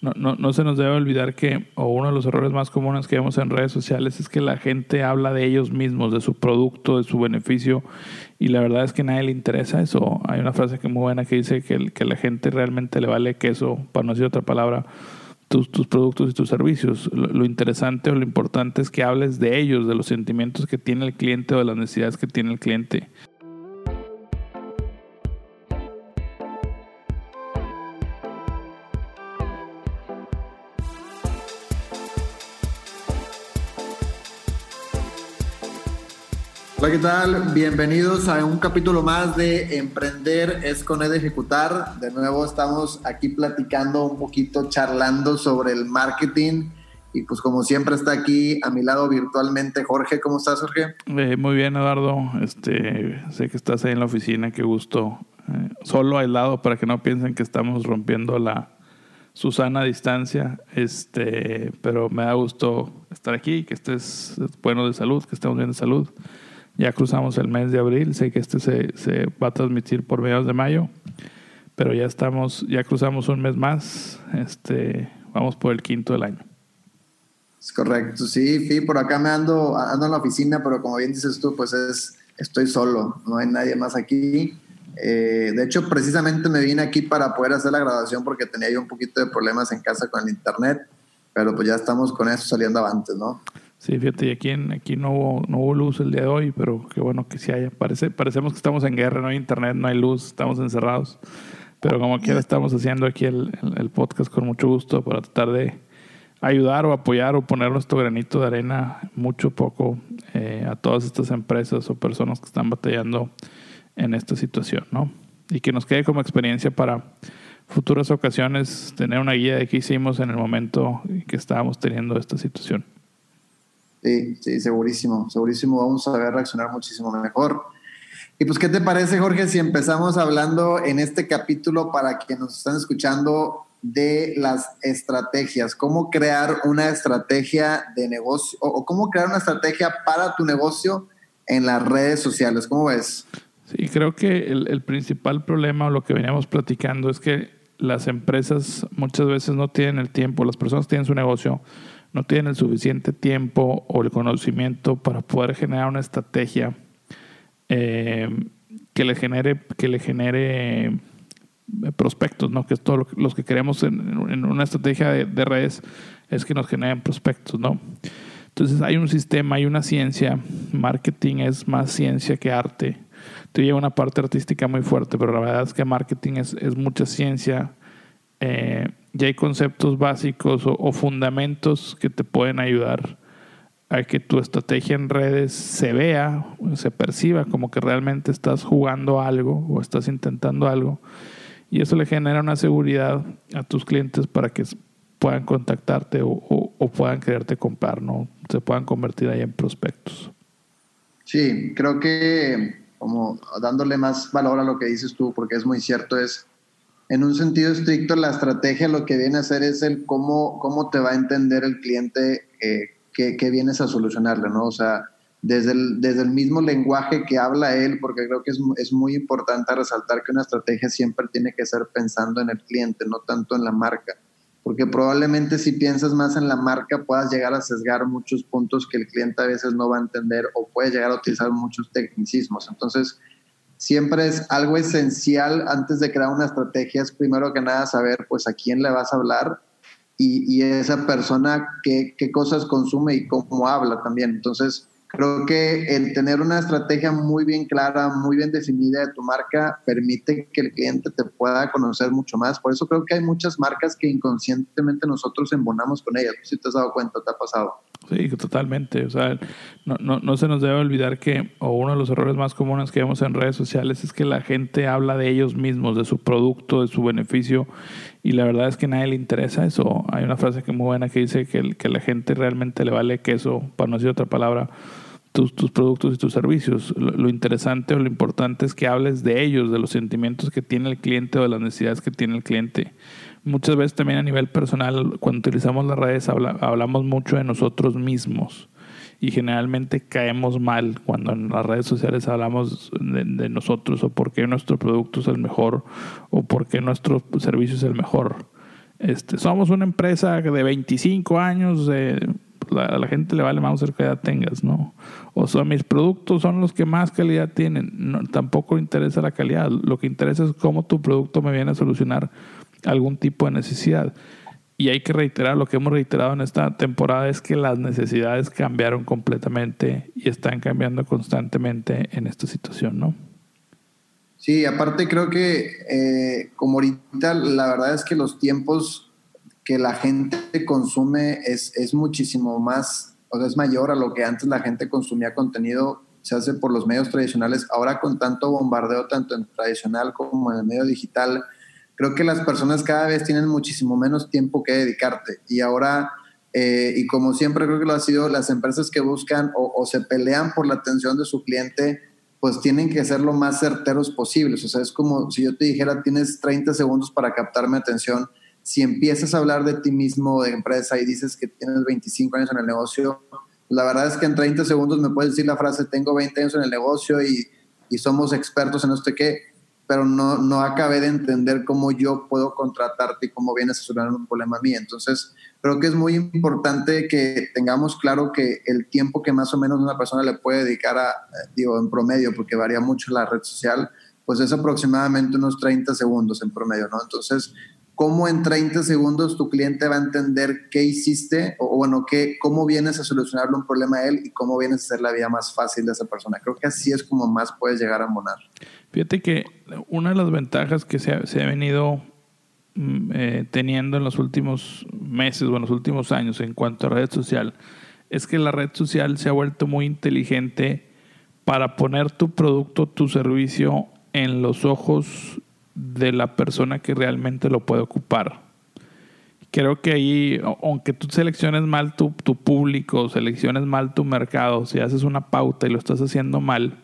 no, no, no, se nos debe olvidar que, o uno de los errores más comunes que vemos en redes sociales es que la gente habla de ellos mismos, de su producto, de su beneficio, y la verdad es que a nadie le interesa eso. Hay una frase que muy buena que dice que, que la gente realmente le vale queso, para no decir otra palabra, tus, tus productos y tus servicios. Lo, lo, interesante o lo importante es que hables de ellos, de los sentimientos que tiene el cliente o de las necesidades que tiene el cliente. Hola, ¿qué tal? Bienvenidos a un capítulo más de Emprender es con Ed Ejecutar. De nuevo estamos aquí platicando un poquito, charlando sobre el marketing. Y pues como siempre está aquí a mi lado virtualmente Jorge. ¿Cómo estás, Jorge? Eh, muy bien, Eduardo. Este, sé que estás ahí en la oficina, qué gusto. Eh, solo aislado para que no piensen que estamos rompiendo la Susana distancia. Este, pero me da gusto estar aquí, que estés bueno de salud, que estemos bien de salud. Ya cruzamos el mes de abril, sé que este se, va a transmitir por mediados de mayo, pero ya estamos, ya cruzamos un mes más, este, vamos por el quinto del año. Es correcto, sí, sí, por acá me ando, ando en la oficina, pero como bien dices tú, pues es, estoy solo, no hay nadie más aquí. Eh, de hecho, precisamente me vine aquí para poder hacer la grabación porque tenía yo un poquito de problemas en casa con el internet, pero pues ya estamos con eso saliendo avantes, ¿no? Sí, fíjate, y aquí, en, aquí no, hubo, no hubo luz el día de hoy, pero qué bueno que sí haya. Parece, parecemos que estamos en guerra, no hay internet, no hay luz, estamos encerrados. Pero como quiera estamos haciendo aquí el, el, el, podcast con mucho gusto para tratar de ayudar o apoyar o poner nuestro granito de arena, mucho poco, eh, a todas estas empresas o personas que están batallando en esta situación, ¿no? Y que nos quede como experiencia para futuras ocasiones tener una guía de qué hicimos en el momento que estábamos teniendo esta situación. Sí, sí, segurísimo, segurísimo. Vamos a ver reaccionar muchísimo mejor. Y pues, ¿qué te parece, Jorge, si empezamos hablando en este capítulo para quienes nos están escuchando de las estrategias? ¿Cómo crear una estrategia de negocio o cómo crear una estrategia para tu negocio en las redes sociales? ¿Cómo ves? Sí, creo que el, el principal problema o lo que veníamos platicando es que las empresas muchas veces no tienen el tiempo, las personas tienen su negocio, no tienen el suficiente tiempo o el conocimiento para poder generar una estrategia eh, que le genere, que le genere eh, prospectos, ¿no? Que es todo lo que, los que queremos en, una estrategia de, de, redes es que nos generen prospectos, ¿no? Entonces hay un sistema, hay una ciencia, marketing es más ciencia que arte. Te una parte artística muy fuerte, pero la verdad es que marketing es, es mucha ciencia. Eh, ya hay conceptos básicos o, o, fundamentos que te pueden ayudar a que tu estrategia en redes se vea, se perciba como que realmente estás jugando algo o estás intentando algo. Y eso le genera una seguridad a tus clientes para que puedan contactarte o, o, o puedan quererte comprar, ¿no? Se puedan convertir ahí en prospectos. Sí, creo que como dándole más valor a lo que dices tú, porque es muy cierto, es en un sentido estricto, la estrategia lo que viene a hacer es el cómo, cómo te va a entender el cliente eh, que, que, vienes a solucionarle, ¿no? O sea, desde el, desde el mismo lenguaje que habla él, porque creo que es, es muy importante resaltar que una estrategia siempre tiene que ser pensando en el cliente, no tanto en la marca. Porque probablemente si piensas más en la marca puedas llegar a sesgar muchos puntos que el cliente a veces no va a entender o puede llegar a utilizar muchos tecnicismos. Entonces, siempre es algo esencial antes de crear una estrategia, es primero que nada saber pues a quién le vas a hablar y, y esa persona qué, qué, cosas consume y cómo habla también. Entonces, creo que el tener una estrategia muy bien clara, muy bien definida de tu marca permite que el cliente te pueda conocer mucho más. Por eso creo que hay muchas marcas que inconscientemente nosotros embonamos con ellas. Si te has dado cuenta, te ha pasado. Sí, totalmente. O sea, no, no, no, se nos debe olvidar que, o uno de los errores más comunes que vemos en redes sociales es que la gente habla de ellos mismos, de su producto, de su beneficio, y la verdad es que a nadie le interesa eso. Hay una frase que muy buena que dice que, que la gente realmente le vale queso, para no decir otra palabra, tus, tus productos y tus servicios. Lo, interesante o lo importante es que hables de ellos, de los sentimientos que tiene el cliente o de las necesidades que tiene el cliente muchas veces también a nivel personal, cuando utilizamos las redes, habla, hablamos mucho de nosotros mismos y generalmente caemos mal cuando en las redes sociales hablamos de, de, nosotros o por qué nuestro producto es el mejor o por qué nuestro servicio es el mejor. Este, somos una empresa de 25 años, a la gente le vale más qué edad tengas, ¿no? O sea, mis productos son los que más calidad tienen. No, tampoco interesa la calidad. Lo que interesa es cómo tu producto me viene a solucionar algún tipo de necesidad. Y hay que reiterar, lo que hemos reiterado en esta temporada es que las necesidades cambiaron completamente y están cambiando constantemente en esta situación, ¿no? Sí, aparte creo que eh, como ahorita la verdad es que los tiempos que la gente consume es, es muchísimo más, o sea, es mayor a lo que antes la gente consumía contenido, se hace por los medios tradicionales. Ahora con tanto bombardeo, tanto en tradicional como en el medio digital, creo que las personas cada vez tienen muchísimo menos tiempo que dedicarte. Y ahora, eh, y como siempre creo que lo ha sido, las empresas que buscan o, o se pelean por la atención de su cliente, pues tienen que ser lo más certeros posibles. O sea, es como si yo te dijera, tienes 30 segundos para captar mi atención. Si empiezas a hablar de ti mismo, de empresa, y dices que tienes 25 años en el negocio, la verdad es que en 30 segundos me puedes decir la frase, tengo 20 años en el negocio y, y somos expertos en esto qué, pero no, no acabé de entender cómo yo puedo contratarte y cómo vienes a solucionar un problema a mí. Entonces, creo que es muy importante que tengamos claro que el tiempo que más o menos una persona le puede dedicar a, digo, en promedio, porque varía mucho la red social, pues es aproximadamente unos 30 segundos en promedio, ¿no? Entonces, ¿cómo en 30 segundos tu cliente va a entender qué hiciste o, bueno, qué, cómo vienes a solucionarle un problema a él y cómo vienes a hacer la vida más fácil de esa persona? Creo que así es como más puedes llegar a monar. Fíjate que una de las ventajas que se se ha venido Mm, eh, teniendo en los últimos meses o en los últimos años en cuanto a red social es que la red social se ha vuelto muy inteligente para poner tu producto, tu servicio en los ojos de la persona que realmente lo puede ocupar. Creo que ahí, aunque tú selecciones mal tu, tu público, selecciones mal tu mercado, si haces una pauta y lo estás haciendo mal,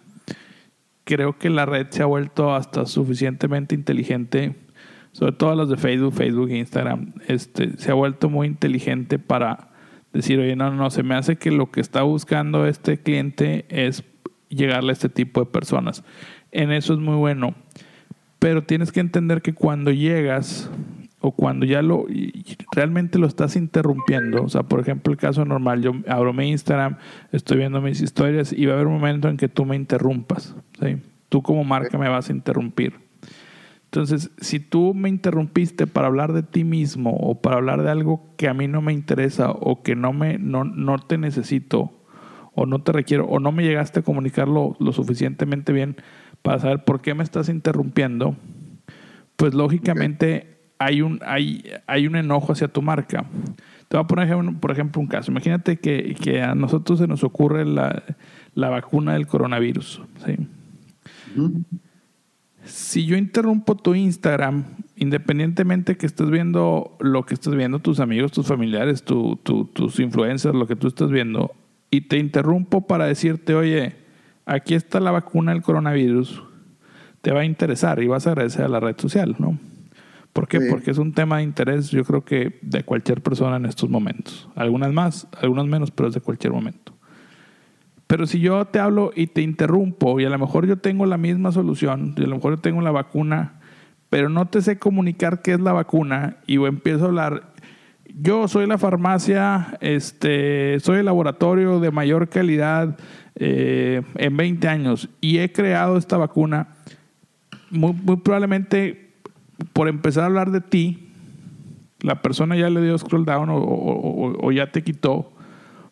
creo que la red se ha vuelto hasta suficientemente inteligente sobre todo las de Facebook, Facebook e Instagram, este, se ha vuelto muy inteligente para decir, oye, no, no, se me hace que lo que está buscando este cliente es llegarle a este tipo de personas. En eso es muy bueno. Pero tienes que entender que cuando llegas o cuando ya lo realmente lo estás interrumpiendo, o sea, por ejemplo, el caso normal, yo abro mi Instagram, estoy viendo mis historias y va a haber un momento en que tú me interrumpas, ¿sí? Tú como marca me vas a interrumpir. Entonces, si tú me interrumpiste para hablar de ti mismo o para hablar de algo que a mí no me interesa o que no, me, no, no te necesito o no te requiero o no me llegaste a comunicarlo lo suficientemente bien para saber por qué me estás interrumpiendo, pues lógicamente hay, un, hay, hay un enojo hacia tu marca. Te voy a poner, por ejemplo, un caso. Imagínate que, que a nosotros se nos ocurre la, la vacuna del coronavirus. ¿sí? si yo interrumpo tu Instagram, independientemente que estés viendo lo que estás viendo, tus amigos, tus familiares, tus influencers, lo que tú estás viendo, y te interrumpo para decirte, oye, aquí está la vacuna del coronavirus, te va a interesar y vas a agradecer a la red social, ¿no? ¿Por qué? Porque es un tema de interés, yo creo que de cualquier persona en estos momentos. Algunas más, algunas menos, pero es de cualquier momento. Pero si yo te hablo y te interrumpo y a lo mejor yo tengo la misma solución, y a lo mejor yo tengo la vacuna, pero no te sé comunicar qué es la vacuna y empiezo a hablar, yo soy la farmacia, este, soy el laboratorio de mayor calidad eh, en 20 años y he creado esta vacuna, muy, probablemente por empezar a hablar de ti, la persona ya le dio scroll down o, ya te quitó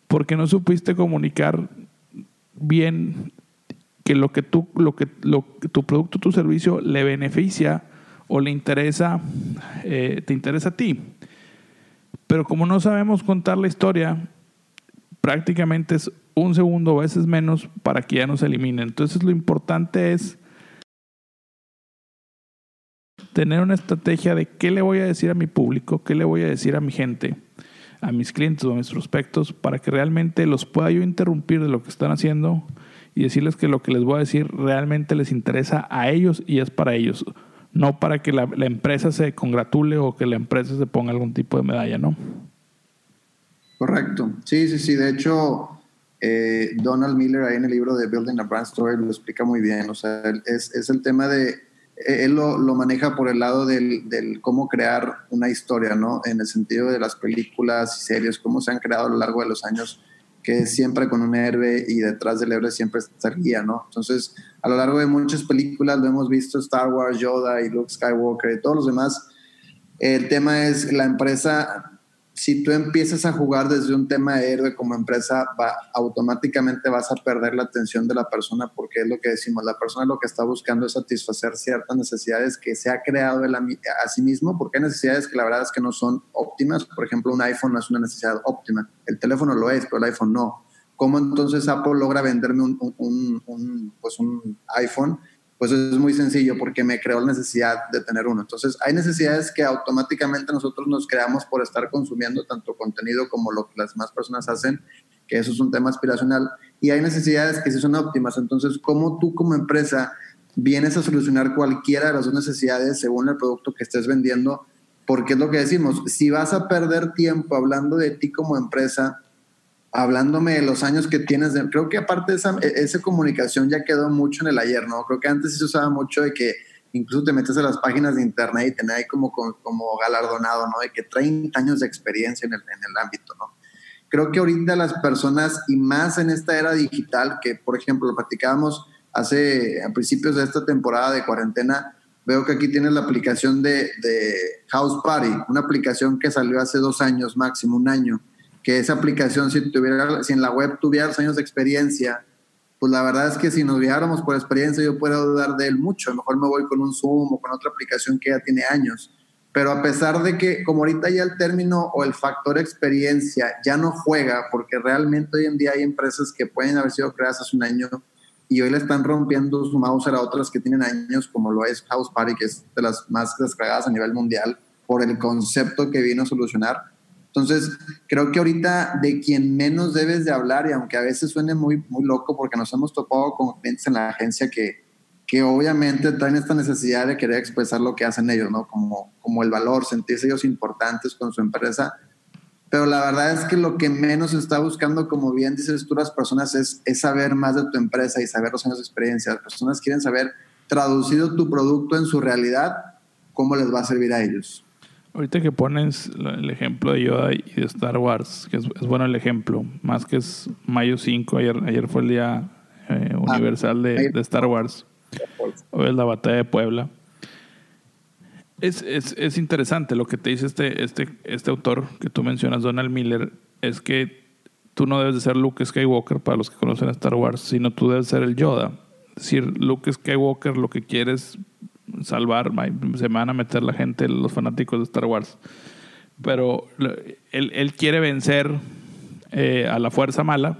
porque no supiste comunicar bien que lo que tú, lo que, lo, tu producto, tu servicio le beneficia o le interesa, eh, te interesa a ti. Pero como no sabemos contar la historia, prácticamente es un segundo o veces menos para que ya nos eliminen. Entonces lo importante es tener una estrategia de qué le voy a decir a mi público, qué le voy a decir a mi gente a mis clientes o a mis prospectos para que realmente los pueda yo interrumpir de lo que están haciendo y decirles que lo que les voy a decir realmente les interesa a ellos y es para ellos, no para que la, empresa se congratule o que la empresa se ponga algún tipo de medalla, ¿no? Correcto. Sí, sí, sí. De hecho, eh, Donald Miller ahí en el libro de Building a Brand Story lo explica muy bien. O sea, es, es el tema de eh, él lo, lo, maneja por el lado del, del, cómo crear una historia, ¿no? En el sentido de las películas y series, cómo se han creado a lo largo de los años, que siempre con un héroe y detrás del héroe siempre está el guía, ¿no? Entonces, a lo largo de muchas películas lo hemos visto, Star Wars, Yoda y Luke Skywalker y todos los demás. El tema es la empresa si tú empiezas a jugar desde un tema de héroe como empresa, va, automáticamente vas a perder la atención de la persona porque es lo que decimos, la persona lo que está buscando es satisfacer ciertas necesidades que se ha creado a sí mismo, porque hay necesidades que la verdad es que no son óptimas. Por ejemplo, un iPhone no es una necesidad óptima, el teléfono lo es, pero el iPhone no. ¿Cómo entonces Apple logra venderme un, pues un iPhone? Pues es muy sencillo porque me creó la necesidad de tener uno. Entonces, hay necesidades que automáticamente nosotros nos creamos por estar consumiendo tanto contenido como lo que las demás personas hacen, que eso es un tema aspiracional, y hay necesidades que sí son óptimas. Entonces, ¿cómo tú como empresa vienes a solucionar cualquiera de las dos necesidades según el producto que estés vendiendo? Porque es lo que decimos, si vas a perder tiempo hablando de ti como empresa, hablándome de los años que tienes, creo que aparte de esa, e, esa, comunicación ya quedó mucho en el ayer, ¿no? Creo que antes se usaba mucho de que incluso te metes a las páginas de internet y tenés ahí como, como, galardonado, ¿no? De que 30 años de experiencia en el, en el ámbito, ¿no? Creo que ahorita las personas, y más en esta era digital, que por ejemplo lo platicábamos hace, a principios de esta temporada de cuarentena, veo que aquí tienes la aplicación de, de House Party, una aplicación que salió hace dos años, máximo un año, que esa aplicación, si, tuviera, si en la web tuviera años de experiencia, pues la verdad es que si nos viéramos por experiencia, yo puedo dudar de él mucho. A lo mejor me voy con un Zoom o con otra aplicación que ya tiene años. Pero a pesar de que, como ahorita ya el término o el factor experiencia ya no juega, porque realmente hoy en día hay empresas que pueden haber sido creadas hace un año y hoy le están rompiendo su mouse a otras que tienen años, como lo es House Party, que es de las más descargadas a nivel mundial, por el concepto que vino a solucionar entonces, creo que ahorita de quien menos debes de hablar, y aunque a veces suene muy, muy loco, porque nos hemos topado con clientes en la agencia que, que obviamente traen esta necesidad de querer expresar lo que hacen ellos, ¿no? Como, como el valor, sentirse ellos importantes con su empresa. Pero la verdad es que lo que menos está buscando, como bien dices tú, las personas, es, es saber más de tu empresa y saber los años de experiencia. Las personas quieren saber, traducido tu producto en su realidad, cómo les va a servir a ellos. Ahorita que pones el ejemplo de Yoda y de Star Wars, que es, bueno el ejemplo, más que es mayo 5, ayer, ayer fue el día eh, ah, universal de, de, Star Wars, hoy es la batalla de Puebla. Es, es, es, interesante lo que te dice este, este, este autor que tú mencionas, Donald Miller, es que tú no debes de ser Luke Skywalker para los que conocen a Star Wars, sino tú debes ser el Yoda. Es decir, Luke Skywalker lo que quieres salvar, se van a meter la gente, los fanáticos de Star Wars. Pero él, él quiere vencer eh, a la fuerza mala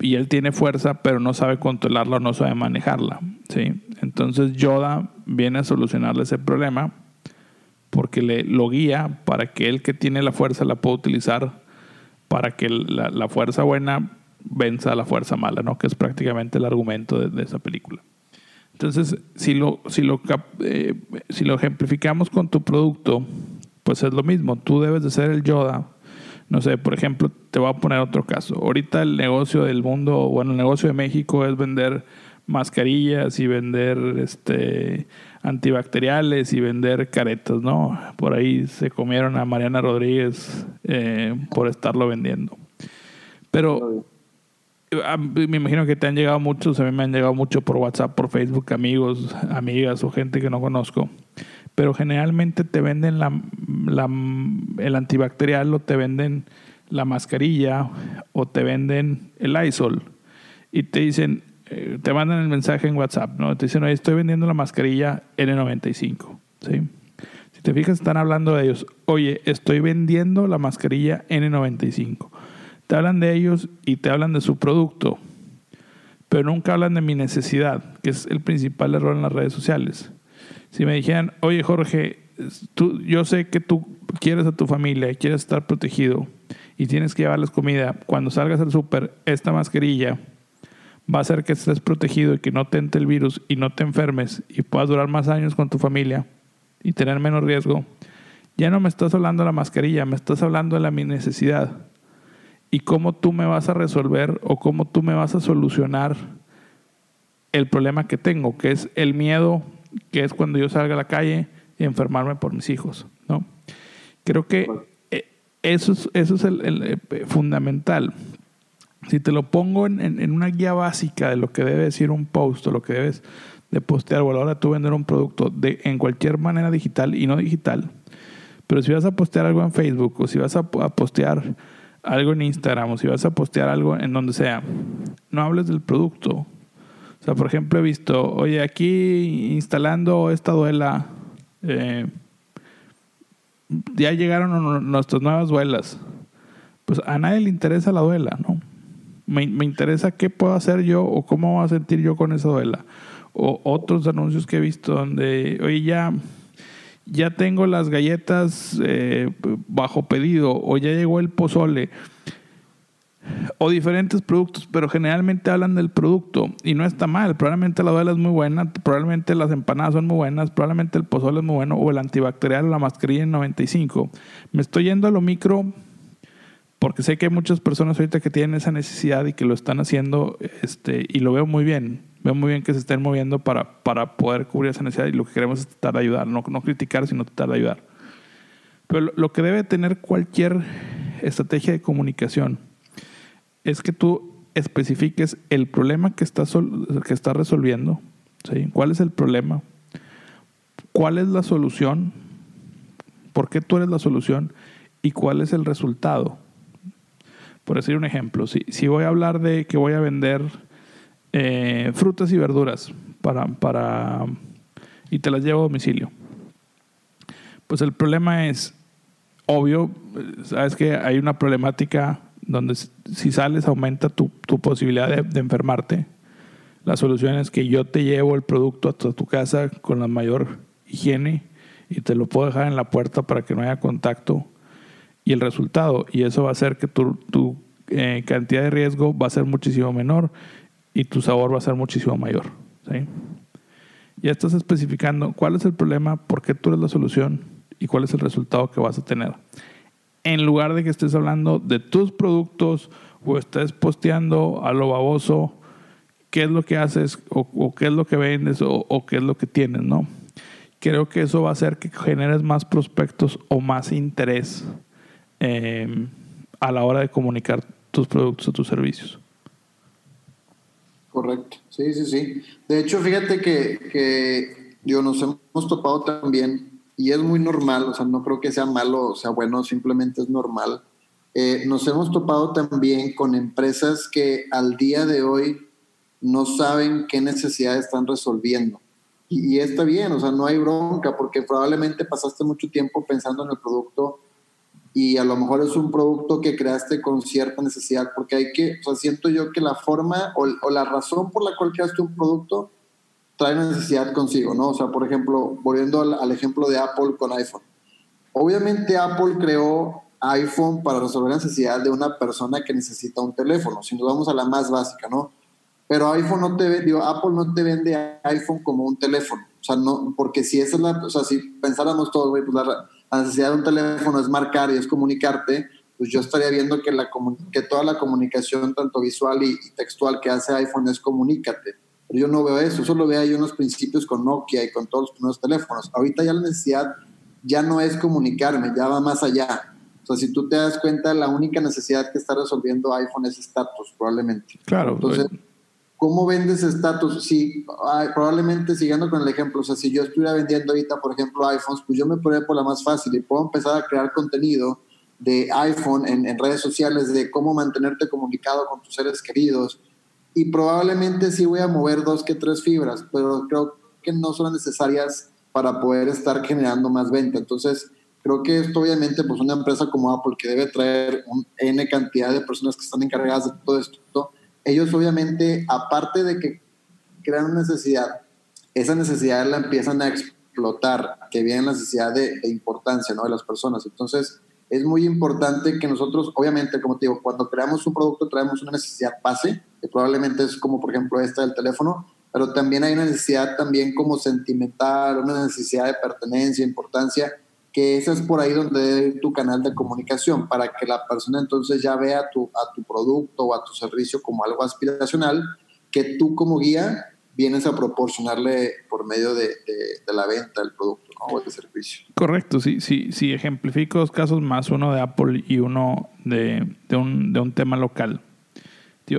y él tiene fuerza, pero no sabe controlarla o no sabe manejarla. ¿sí? Entonces Yoda viene a solucionarle ese problema porque le, lo guía para que él que tiene la fuerza la pueda utilizar para que la, la fuerza buena venza a la fuerza mala, ¿no? que es prácticamente el argumento de esa película. Entonces, si lo, si, lo, eh, si lo ejemplificamos con tu producto, pues es lo mismo. Tú debes de ser el Yoda. No sé, por ejemplo, te voy a poner otro caso. Ahorita el negocio del mundo, bueno, el negocio de México es vender mascarillas y vender este antibacteriales y vender caretas, ¿no? Por ahí se comieron a Mariana Rodríguez eh, por estarlo vendiendo. Pero me imagino que te han llegado muchos, a mí me han llegado mucho por WhatsApp, por Facebook, amigos, amigas o gente que no conozco. Pero generalmente te venden la, el antibacterial o te venden la mascarilla o te venden el Isol y te dicen, eh, te mandan el mensaje en WhatsApp, ¿no? Te dicen, oye, estoy vendiendo la mascarilla N95, ¿sí? Si te fijas, están hablando de ellos, oye, estoy vendiendo la mascarilla N95 te hablan de ellos y te hablan de su producto, pero nunca hablan de mi necesidad, que es el principal error en las redes sociales. Si me dijeran, oye Jorge, tú, yo sé que tú quieres a tu familia y quieres estar protegido y tienes que llevarles comida, cuando salgas al súper, esta mascarilla va a hacer que estés protegido y que no te entre el virus y no te enfermes y puedas durar más años con tu familia y tener menos riesgo. Ya no me estás hablando de la mascarilla, me estás hablando de la mi necesidad y cómo tú me vas a resolver o cómo tú me vas a solucionar el problema que tengo, que es el miedo que es cuando yo salga a la calle y enfermarme por mis hijos, ¿no? Creo que eh, eso es, eso es el, eh, fundamental. Si te lo pongo en, en, una guía básica de lo que debe decir un post o lo que debes de postear o a la hora de tú vender un producto de, en cualquier manera digital y no digital, pero si vas a postear algo en Facebook o si vas a, a postear algo en Instagram o si vas a postear algo en donde sea, no hables del producto. O sea, por ejemplo, he visto, oye, aquí instalando esta duela, eh, ya llegaron nuestras nuevas duelas. Pues a nadie le interesa la duela, ¿no? Me, me, interesa qué puedo hacer yo o cómo voy a sentir yo con esa duela. O otros anuncios que he visto donde, oye, ya ya tengo las galletas eh, bajo pedido o ya llegó el pozole o diferentes productos, pero generalmente hablan del producto y no está mal. Probablemente la duela es muy buena, probablemente las empanadas son muy buenas, probablemente el pozole es muy bueno o el antibacterial o la mascarilla en 95. Me estoy yendo a lo micro porque sé que hay muchas personas ahorita que tienen esa necesidad y que lo están haciendo este, y lo veo muy bien veo muy bien que se estén moviendo para, para poder cubrir esa necesidad y lo que queremos es tratar de ayudar, no, no criticar, sino tratar de ayudar. Pero lo, que debe tener cualquier estrategia de comunicación es que tú especifiques el problema que estás, que está resolviendo, ¿sí? cuál es el problema, cuál es la solución, por qué tú eres la solución y cuál es el resultado. Por decir un ejemplo, si, si voy a hablar de que voy a vender eh, frutas y verduras para, para, y te las llevo a domicilio. Pues el problema es obvio, sabes que hay una problemática donde si sales aumenta tu, tu posibilidad de, enfermarte. La solución es que yo te llevo el producto hasta tu casa con la mayor higiene y te lo puedo dejar en la puerta para que no haya contacto. Y el resultado, y eso va a hacer que tu, tu eh, cantidad de riesgo va a ser muchísimo menor y tu sabor va a ser muchísimo mayor. ¿sí? Ya estás especificando cuál es el problema, por qué tú eres la solución y cuál es el resultado que vas a tener. En lugar de que estés hablando de tus productos o estés posteando a lo baboso qué es lo que haces o, qué es lo que vendes o, qué es lo que tienes, ¿no? Creo que eso va a hacer que generes más prospectos o más interés eh, a la hora de comunicar tus productos o tus servicios. Correcto, sí, sí, sí. De hecho, fíjate que, que yo nos hemos topado también, y es muy normal, o sea, no creo que sea malo o sea bueno, simplemente es normal. Eh, nos hemos topado también con empresas que al día de hoy no saben qué necesidades están resolviendo. Y, y está bien, o sea, no hay bronca, porque probablemente pasaste mucho tiempo pensando en el producto y a lo mejor es un producto que creaste con cierta necesidad, porque hay que, o sea, siento yo que la forma o, la razón por la cual creaste un producto trae necesidad consigo, ¿no? O sea, por ejemplo, volviendo al, ejemplo de Apple con iPhone. Obviamente Apple creó iPhone para resolver la necesidad de una persona que necesita un teléfono, si nos vamos a la más básica, ¿no? Pero iPhone no te digo, Apple no te vende iPhone como un teléfono, o sea, no, porque si esa es la, o sea, si pensáramos todos, güey, pues la, la necesidad de un teléfono es marcar y es comunicarte, pues yo estaría viendo que, la, que toda la comunicación, tanto visual y, textual que hace iPhone es comunícate. Pero yo no veo eso, eso lo veo ahí unos principios con Nokia y con todos los primeros teléfonos. Ahorita ya la necesidad ya no es comunicarme, ya va más allá. O sea, si tú te das cuenta, la única necesidad que está resolviendo iPhone es estatus, probablemente. Claro. Entonces, ¿Cómo vendes estatus? Sí, probablemente siguiendo con el ejemplo, o sea, si yo estuviera vendiendo ahorita, por ejemplo, iPhones, pues yo me podría por la más fácil y puedo empezar a crear contenido de iPhone en, en, redes sociales, de cómo mantenerte comunicado con tus seres queridos. Y probablemente sí voy a mover dos que tres fibras, pero creo que no son necesarias para poder estar generando más venta. Entonces, creo que esto obviamente, pues una empresa como Apple que debe traer un N cantidad de personas que están encargadas de todo esto, ellos obviamente, aparte de que crean una necesidad, esa necesidad la empiezan a explotar, que viene la necesidad de, importancia ¿no? de las personas. Entonces, es muy importante que nosotros, obviamente, como te digo, cuando creamos un producto traemos una necesidad base, que probablemente es como por ejemplo esta del teléfono, pero también hay una necesidad también como sentimental, una necesidad de pertenencia, importancia, que ese es por ahí donde debe tu canal de comunicación, para que la persona entonces ya vea tu, a tu producto o a tu servicio como algo aspiracional, que tú como guía vienes a proporcionarle por medio de, la venta del producto o del servicio. Correcto, sí, sí, sí, ejemplifico dos casos más, uno de Apple y uno de, un, de un, tema local.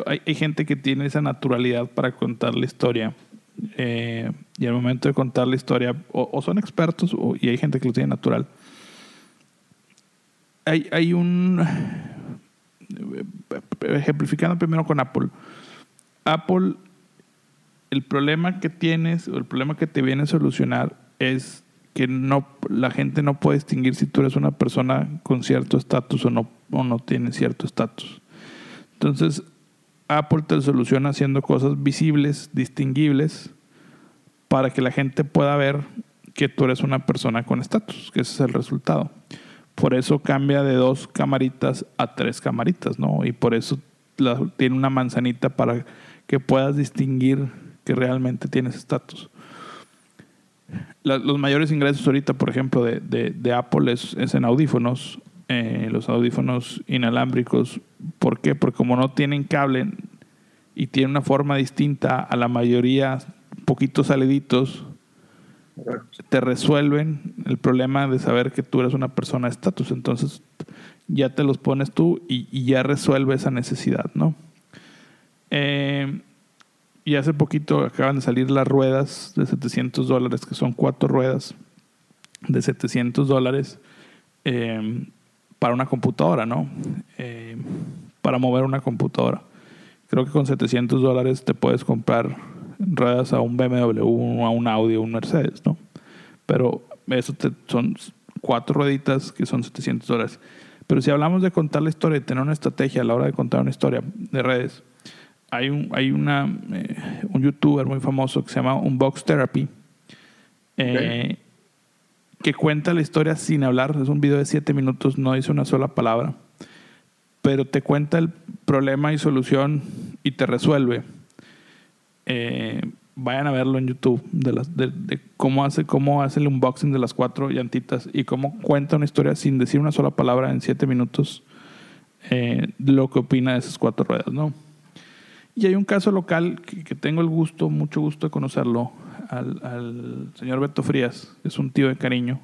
hay, hay, gente que tiene esa naturalidad para contar la historia. Eh, y al momento de contar la historia, o, son expertos, y hay gente que lo tiene natural. Hay, hay un. Ejemplificando primero con Apple. Apple el problema que tienes o el problema que te viene a solucionar es que no, la gente no puede distinguir si tú eres una persona con cierto estatus o no, o no tiene cierto estatus. Entonces, Apple te soluciona haciendo cosas visibles, distinguibles, para que la gente pueda ver que tú eres una persona con estatus, que ese es el resultado. Por eso cambia de dos camaritas a tres camaritas, ¿no? Y por eso tiene una manzanita para que puedas distinguir que realmente tienes estatus. Los mayores ingresos ahorita, por ejemplo, de, de, Apple es, en audífonos, eh, los audífonos inalámbricos. ¿Por qué? Porque como no tienen cable y tienen una forma distinta a la mayoría, poquitos saliditos, te resuelven el problema de saber que tú eres una persona de estatus. Entonces ya te los pones tú y, ya resuelve esa necesidad, ¿no? Eh, y hace poquito acaban de salir las ruedas de 700 dólares, que son cuatro ruedas de 700 dólares eh, para una computadora, ¿no? Eh, para mover una computadora. Creo que con 700 dólares te puedes comprar ruedas a un BMW, a un Audi, a un Mercedes, ¿no? Pero eso te, son cuatro rueditas que son 700 dólares. Pero si hablamos de contar la historia, de tener una estrategia a la hora de contar una historia de redes, hay un, hay una, eh, un youtuber muy famoso que se llama Unbox Therapy, eh, que cuenta la historia sin hablar. Es un video de siete minutos, no dice una sola palabra, pero te cuenta el problema y solución y te resuelve. Eh, vayan a verlo en YouTube de, las, de, cómo, hace, cómo hace el unboxing de las cuatro llantitas y cómo cuenta una historia sin decir una sola palabra en siete minutos lo que opina de esas cuatro ruedas, ¿no? Y hay un caso local que, tengo el gusto, mucho gusto de conocerlo, al, señor Beto Frías, es un tío de cariño,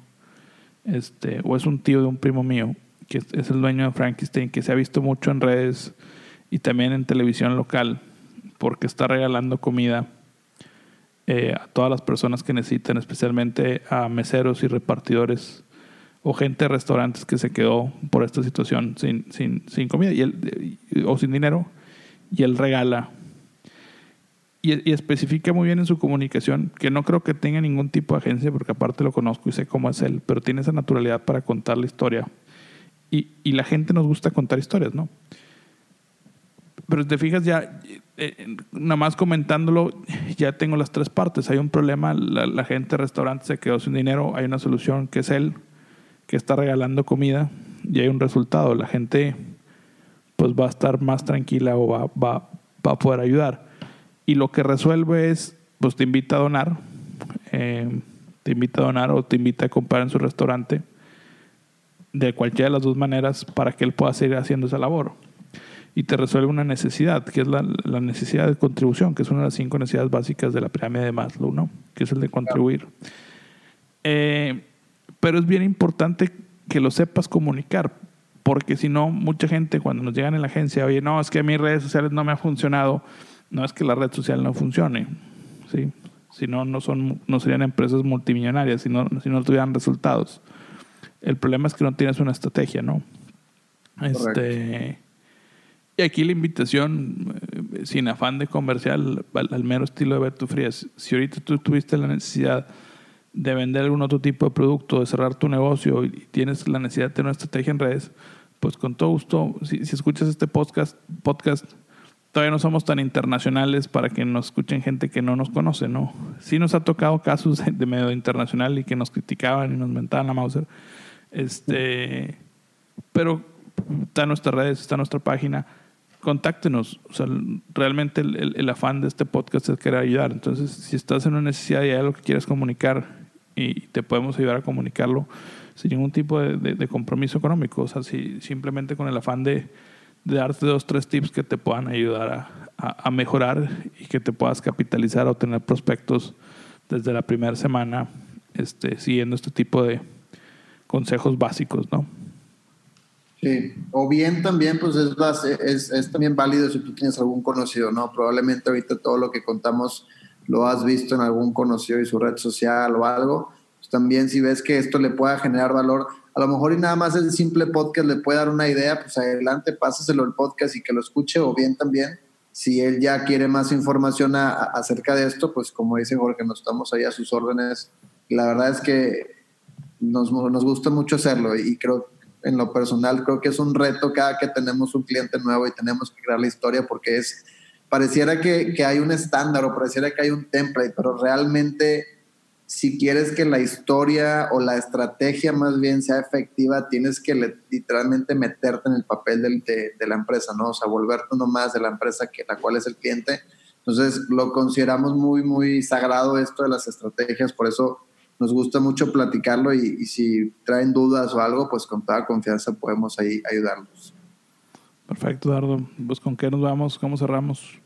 este, o es un tío de un primo mío, que es, el dueño de Frankenstein, que se ha visto mucho en redes y también en televisión local, porque está regalando comida eh, a todas las personas que necesitan, especialmente a meseros y repartidores o gente de restaurantes que se quedó por esta situación sin, sin, sin comida y o sin dinero y él regala. Y, especifica muy bien en su comunicación que no creo que tenga ningún tipo de agencia, porque aparte lo conozco y sé cómo es él, pero tiene esa naturalidad para contar la historia. Y, y la gente nos gusta contar historias, ¿no? Pero te fijas ya, eh, nada más comentándolo, ya tengo las tres partes. Hay un problema, la, gente de restaurante se quedó sin dinero, hay una solución que es él, que está regalando comida, y hay un resultado. La gente pues va a estar más tranquila o va a poder ayudar. Y lo que resuelve es, pues te invita a donar, eh, te invita a donar o te invita a comprar en su restaurante, de cualquiera de las dos maneras, para que él pueda seguir haciendo esa labor. Y te resuelve una necesidad, que es la, la necesidad de contribución, que es una de las cinco necesidades básicas de la pirámide de Maslow, ¿no? que es el de contribuir. Eh, pero es bien importante que lo sepas comunicar, porque si no, mucha gente cuando nos llegan en la agencia, oye, no, es que a mis redes sociales no me ha funcionado, no es que la red social no funcione, ¿sí? Si no, no, son, no serían empresas multimillonarias, si no, si no tuvieran resultados. El problema es que no tienes una estrategia, ¿no? Este, y aquí la invitación, eh, sin afán de comercial, al, mero estilo de Beto Frías. Si ahorita tú tuviste la necesidad de vender algún otro tipo de producto, de cerrar tu negocio y tienes la necesidad de tener una estrategia en redes, pues con todo gusto, si, escuchas este podcast, podcast, todavía no somos tan internacionales para que nos escuchen gente que no nos conoce, ¿no? Sí nos ha tocado casos de medio internacional y que nos criticaban y nos mentaban la Mauser. Este, pero está en nuestras redes, está nuestra página. Contáctenos. O sea, realmente el, afán de este podcast es querer ayudar. Entonces, si estás en una necesidad y hay algo que quieres comunicar, y te podemos ayudar a comunicarlo sin ningún tipo de, compromiso económico, o sea, si, simplemente con el afán de, de darte dos, tres tips que te puedan ayudar a, a, mejorar y que te puedas capitalizar o tener prospectos desde la primera semana este, siguiendo este tipo de consejos básicos, ¿no? Sí, o bien también, pues es, es, es, también válido si tú tienes algún conocido, ¿no? Probablemente ahorita todo lo que contamos lo has visto en algún conocido y su red social o algo. Pues también si ves que esto le pueda generar valor, a lo mejor y nada más el simple podcast le puede dar una idea, pues adelante, pásaselo el podcast y que lo escuche, o bien también, si él ya quiere más información acerca de esto, pues como dice Jorge, nos estamos ahí a sus órdenes. La verdad es que nos, gusta mucho hacerlo y creo en lo personal creo que es un reto cada que tenemos un cliente nuevo y tenemos que crear la historia porque es, pareciera que hay un estándar o pareciera que hay un template, pero realmente si quieres que la historia o la estrategia más bien sea efectiva, tienes que literalmente meterte en el papel de, de, la empresa, ¿no? O sea, volverte uno más de la empresa que la cual es el cliente. Entonces, lo consideramos muy, muy sagrado esto de las estrategias, por eso nos gusta mucho platicarlo y, si traen dudas o algo, pues con toda confianza podemos ahí ayudarlos. Perfecto, Dardo. Pues con qué nos vamos, cómo cerramos.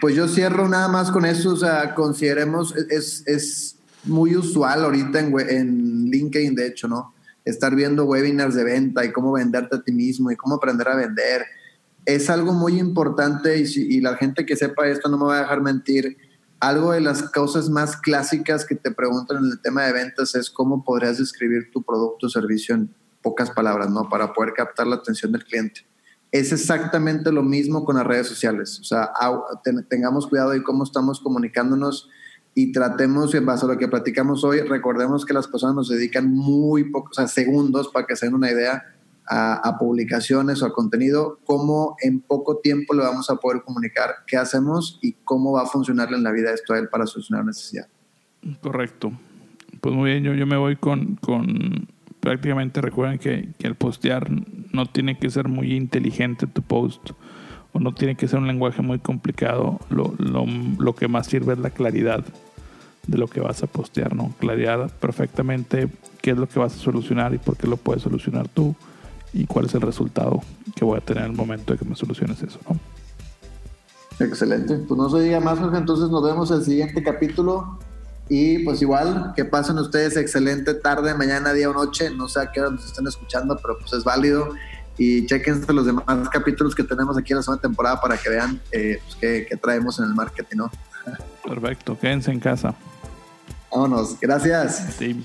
Pues yo cierro nada más con eso, o sea, consideremos, es, es muy usual ahorita en, LinkedIn, de hecho, ¿no? Estar viendo webinars de venta y cómo venderte a ti mismo y cómo aprender a vender. Es algo muy importante y, y la gente que sepa esto no me va a dejar mentir algo de las cosas más clásicas que te preguntan en el tema de ventas es cómo podrías describir tu producto o servicio en pocas palabras, ¿no? Para poder captar la atención del cliente. Es exactamente lo mismo con las redes sociales. O sea, tengamos cuidado de cómo estamos comunicándonos y tratemos, en base a lo que platicamos hoy, recordemos que las personas nos dedican muy pocos, segundos para que se den una idea a, publicaciones o a contenido, cómo en poco tiempo le vamos a poder comunicar qué hacemos y cómo va a funcionar en la vida esto a él para solucionar necesidad. Correcto. Pues muy bien, yo, yo me voy con, con prácticamente recuerden que, que, el postear no tiene que ser muy inteligente tu post o no tiene que ser un lenguaje muy complicado. Lo, lo, lo que más sirve es la claridad de lo que vas a postear, ¿no? Claridad perfectamente qué es lo que vas a solucionar y por qué lo puedes solucionar tú y cuál es el resultado que voy a tener en el momento de que me soluciones eso, ¿no? Excelente. Pues no se diga más. Entonces nos vemos en el siguiente capítulo. Y pues igual, que pasen ustedes excelente tarde, mañana, día o noche. No sé a qué hora nos estén escuchando, pero pues es válido. Y chequense los demás capítulos que tenemos aquí en la segunda temporada para que vean eh, pues, qué, qué traemos en el marketing, ¿no? Perfecto. Quédense en casa. Vámonos. Gracias. Sí.